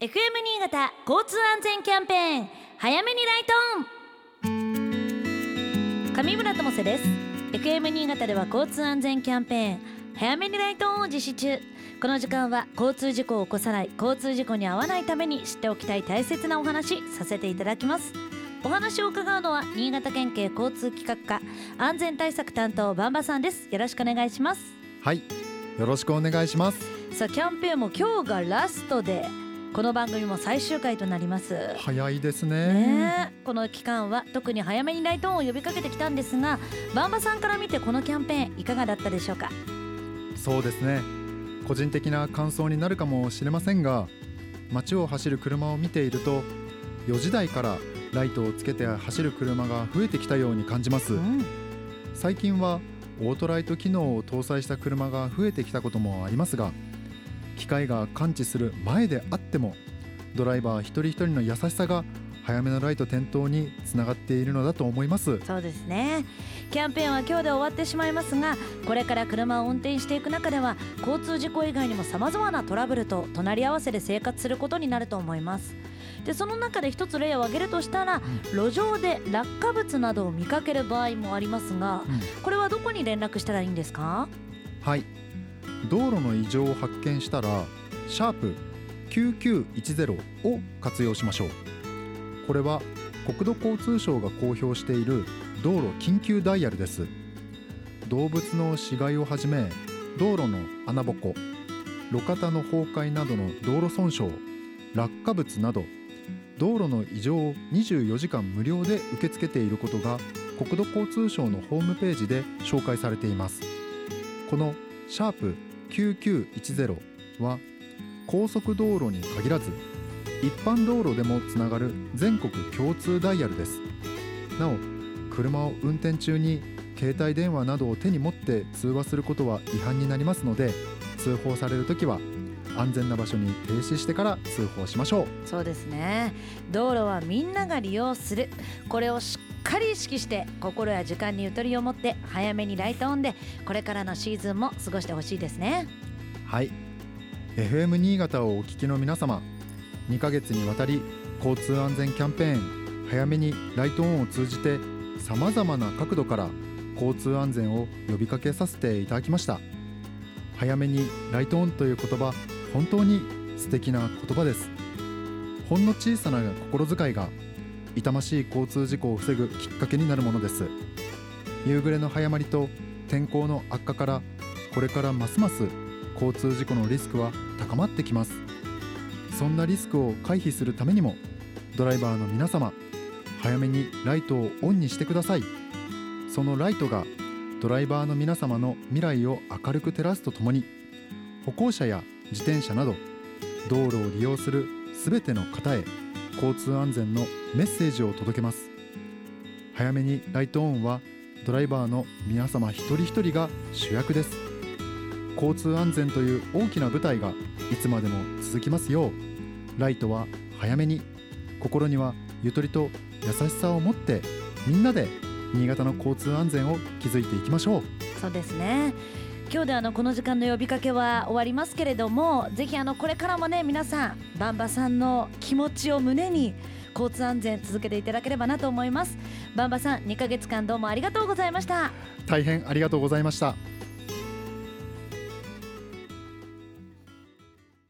FM 新潟交通安全キャンペーン早めにライトオン。上村智世です。FM 新潟では交通安全キャンペーン早めにライトオンを実施中。この時間は交通事故を起こさない交通事故に遭わないために知っておきたい大切なお話させていただきます。お話を伺うのは新潟県警交通企画課安全対策担当バンバさんです。よろしくお願いします。はいよろしくお願いします。さあキャンペーンも今日がラストでこの番組も最終回となります。早いですね。ね。えこの期間は特に早めにライトオンを呼びかけてきたんですがバンバさんから見てこのキャンペーンいかがだったでしょうか？そうですね。個人的な感想になるかもしれませんが街を走る車を見ていると4時台からライトをつけて走る車が増えてきたように感じます、うん。最近はオートライト機能を搭載した車が増えてきたこともありますが機械が感知する前であってもドライバー一人一人の優しさが早めのライト点灯につながっているのだと思います。そうですね。キャンペーンは今日で終わってしまいますがこれから車を運転していく中では交通事故以外にも様々なトラブルと隣り合わせで生活することになると思います。でその中で一つ例を挙げるとしたら、路上で落下物などを見かける場合もありますが、うん。これはどこに連絡したらいいんですか？はい道路の異常を発見したらシャープ9910を活用しましょう。これは国土交通省が公表している道路緊急ダイヤルです。動物の死骸をはじめ道路の穴ぼこ路肩の崩壊などの道路損傷落下物など道路の異常を24時間無料で受け付けていることが国土交通省のホームページで紹介されています。このシャープ9910は高速道路に限らず一般道路でもつながる全国共通ダイヤルです。なお車を運転中に携帯電話などを手に持って通話することは違反になりますので通報されるときは安全な場所に停止してから通報しましょう。そうですね。道路はみんなが利用する。これをしっかり意識して心や時間にゆとりを持って早めにライトオンでこれからのシーズンも過ごしてほしいですね。はい。FM 新潟をお聞きの皆様2ヶ月にわたり交通安全キャンペーン早めにライトオンを通じてさまざまな角度から交通安全を呼びかけさせていただきました。早めにライトオンという言葉本当に素敵な言葉です。ほんの小さな心遣いが痛ましい交通事故を防ぐきっかけになるものです。夕暮れの早まりと天候の悪化からこれからますます交通事故のリスクは高まってきます。そんなリスクを回避するためにもドライバーの皆様早めにライトをオンにしてください。そのライトがドライバーの皆様の未来を明るく照らすとともに歩行者や自転車など道路を利用するすべての方へ交通安全のメッセージを届けます。早めにライトオンはドライバーの皆様一人一人が主役です。交通安全という大きな舞台がいつまでも続きますよう。ライトは早めに心にはゆとりと優しさを持ってみんなで新潟の交通安全を築いていきましょう。そうですね。今日であのこの時間の呼びかけは終わりますけれどもぜひあのこれからもね皆さんバンバさんの気持ちを胸に交通安全続けていただければなと思います。バンバさん2ヶ月間どうもありがとうございました。大変ありがとうございました。